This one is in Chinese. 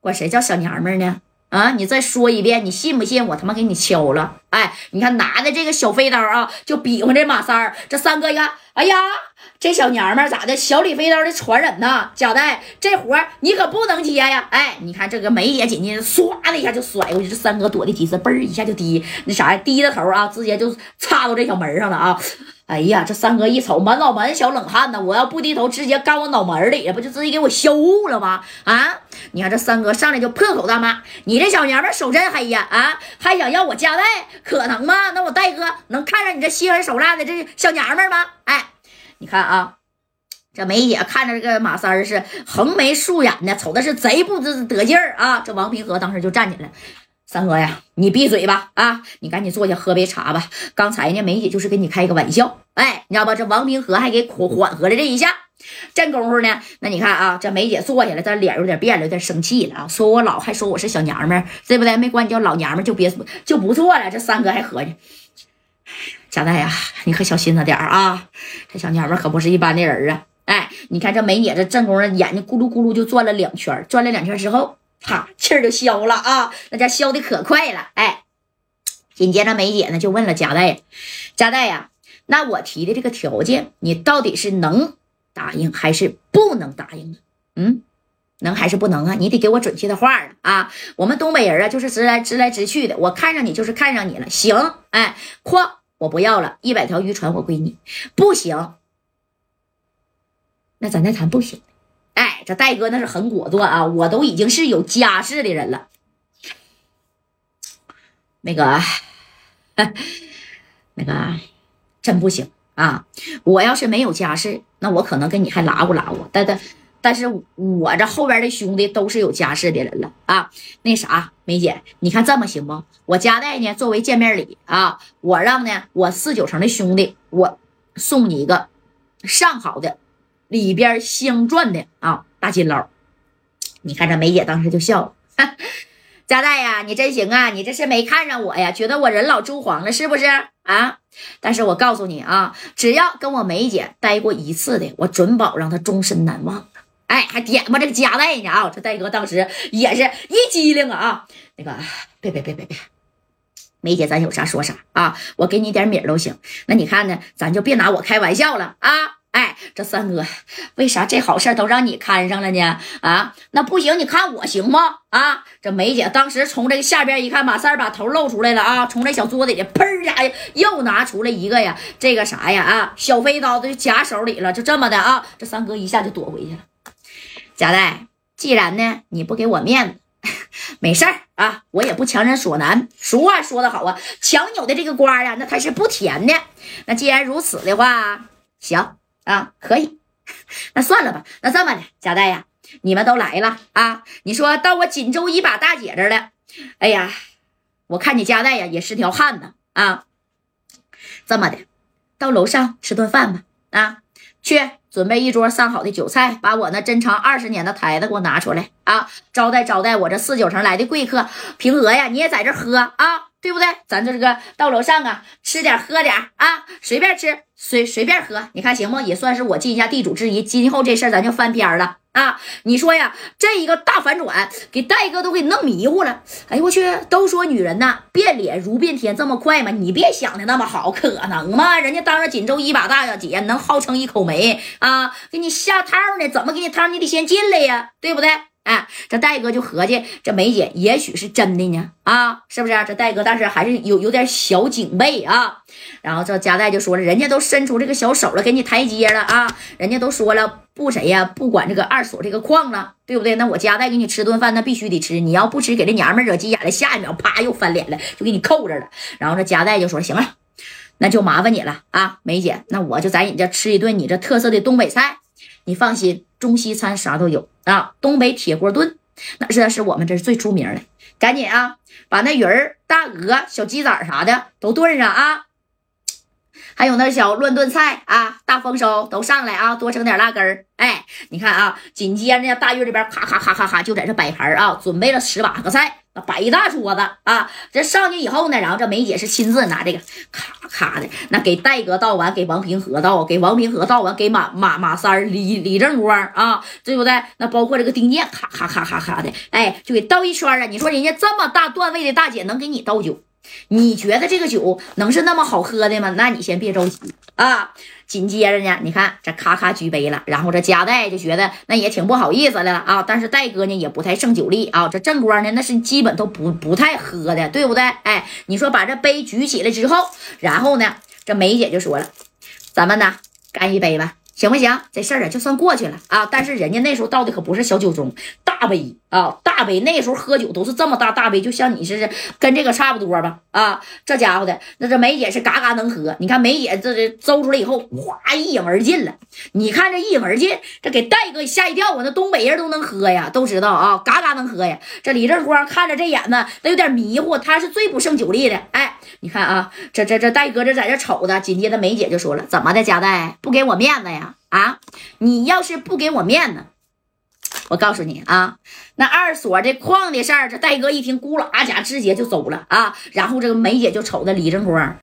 管谁叫小娘们呢？啊！你再说一遍，你信不信我他妈给你敲了？哎，你看拿的这个小飞刀啊，就比划这马三儿。这三哥一看，哎呀，这小娘们咋的？小李飞刀的传人呐！贾代，这活你可不能接呀！哎，你看这个梅姐紧紧唰的一下就甩过去，这三哥躲的几次，嘣一下就低那啥呀，低着头啊，直接就插到这小门上了啊！哎呀，这三哥一瞅，满脑门小冷汗呢。我要不低头，直接干我脑门里了，不就直接给我削了吗？啊！你看这三哥上来就破口大骂：“你这小娘们手真黑呀！啊，还想要我家带？可能吗？那我戴哥能看上你这心狠手辣的这小娘们吗？”哎，你看啊，这梅姐看着这个马三儿是横眉竖眼的，瞅的是贼不知得劲儿啊。这王平和当时就站起来。三哥呀，你闭嘴吧！啊，你赶紧坐下喝杯茶吧。刚才呢，梅姐就是跟你开个玩笑，哎，你知道吧？这王明和还给缓缓和了这一下。这功夫呢，那你看啊，这梅姐坐下来，这脸有点变了，有点生气了啊。说我老还说我是小娘们，对不对？没管你叫老娘们就别就不错了。这三哥还合计，贾代呀，你可小心着点啊！这小娘们可不是一般的人啊！哎，你看这梅姐这正宫的眼睛咕噜咕噜就转了两圈，转了两圈之后。啪，气儿就消了啊！那家消的可快了，哎。紧接着梅姐呢就问了贾代，贾代呀，那我提的这个条件，你到底是能答应还是不能答应啊？嗯，能还是不能啊？你得给我准确的话啊！啊，我们东北人啊，就是直来直来直去的，我看上你就是看上你了，行，哎，哐我不要了，一百条渔船我归你，不行，那咱再谈不行。哎，这戴哥那是很果断啊！我都已经是有家室的人了，那个，那个，真不行啊！我要是没有家世，那我可能跟你还拉乎拉乎。但但但是我这后边的兄弟都是有家世的人了啊！那啥，梅姐，你看这么行不？我家代呢，作为见面礼啊，我让呢我四九城的兄弟，我送你一个上好的。里边镶钻的啊，大金捞，你看这梅姐当时就笑了。佳代呀，你真行啊，你这是没看上我呀，觉得我人老珠黄了是不是啊？但是我告诉你啊，只要跟我梅姐待过一次的，我准保让她终身难忘。哎，还点吧这个夹带呢啊！这戴哥当时也是一激灵啊，那个别别别别别，梅姐咱有啥说啥啊，我给你点米都行。那你看呢，咱就别拿我开玩笑了啊。哎，这三哥，为啥这好事都让你看上了呢？啊，那不行，你看我行吗？啊，这梅姐当时从这个下边一看，马三把头露出来了啊，从这小桌子里砰一下又拿出来一个呀，这个啥呀？啊，小飞刀就夹手里了，就这么的啊。这三哥一下就躲回去了。贾代，既然呢你不给我面子，没事儿啊，我也不强人所难。俗话说得好啊，强扭的这个瓜呀，那它是不甜的。那既然如此的话，行。啊，可以，那算了吧。那这么的，贾代呀，你们都来了啊！你说到我锦州一把大姐这儿了，哎呀，我看你家代呀也是条汉子啊。这么的，到楼上吃顿饭吧。啊，去准备一桌上好的酒菜，把我那珍藏二十年的台子给我拿出来啊，招待招待我这四九城来的贵客。平娥呀，你也在这喝啊。对不对？咱就这个到楼上啊，吃点喝点啊，随便吃，随随便喝，你看行不？也算是我尽一下地主之谊。今后这事儿咱就翻篇了啊！你说呀，这一个大反转，给戴哥都给弄迷糊了。哎呦我去！都说女人呐，变脸如变天，这么快吗？你别想的那么好，可能吗？人家当着锦州一把大小姐，能号称一口梅啊，给你下套呢？怎么给你套？你得先进来呀，对不对？哎，这戴哥就合计，这梅姐也许是真的呢，啊，是不是？这戴哥但是还是有有点小警备啊。然后这贾代就说了，人家都伸出这个小手了，给你台阶了啊。人家都说了，不谁呀，不管这个二所这个矿了，对不对？那我贾代给你吃顿饭，那必须得吃。你要不吃，给这娘们惹急眼了，下一秒啪又翻脸了，就给你扣着了。然后这贾代就说，行了，那就麻烦你了啊，梅姐，那我就在你这吃一顿你这特色的东北菜。你放心，中西餐啥都有啊！东北铁锅炖，那这是我们这是最出名的。赶紧啊，把那鱼儿、大鹅、小鸡仔啥的都炖上啊！还有那小乱炖菜啊，大丰收都上来啊，多整点辣根儿。哎，你看啊，紧接着呢，大院里边咔咔咔咔咔就在这摆盘啊，准备了十把个菜，那摆一大桌子啊。这上去以后呢，然后这梅姐是亲自拿这个咔咔的，那给戴哥倒完，给王平和倒，给王平和倒完，给马马马三李李正光啊，对不对？那包括这个丁健，咔咔咔咔咔的，哎，就给倒一圈啊。你说人家这么大段位的大姐能给你倒酒？你觉得这个酒能是那么好喝的吗？那你先别着急啊。紧接着呢，你看这咔咔举杯了，然后这夹带就觉得那也挺不好意思的了啊。但是戴哥呢也不太胜酒力啊。这正光呢那是基本都不不太喝的，对不对？哎，你说把这杯举起来之后，然后呢，这梅姐就说了，咱们呢干一杯吧。行不行？这事儿啊，就算过去了啊。但是人家那时候倒的可不是小酒盅，大杯啊，大杯。那时候喝酒都是这么大大杯，就像你是跟这个差不多吧？啊，这家伙的，那这梅姐是嘎嘎能喝。你看梅姐这这周出来以后，哗一饮而尽了。你看这一饮而尽，这给戴哥吓一跳啊！那东北人都能喝呀，都知道啊，嘎嘎能喝呀。这李正光看着这眼子，那有点迷糊。他是最不胜酒力的。哎，你看啊，这这这戴哥这在这瞅着，紧接着梅姐就说了：“怎么的，佳代不给我面子呀？”啊！你要是不给我面子，我告诉你啊，那二所这矿的事儿，这戴哥一听，咕啦家直接就走了啊。然后这个梅姐就瞅着李正光。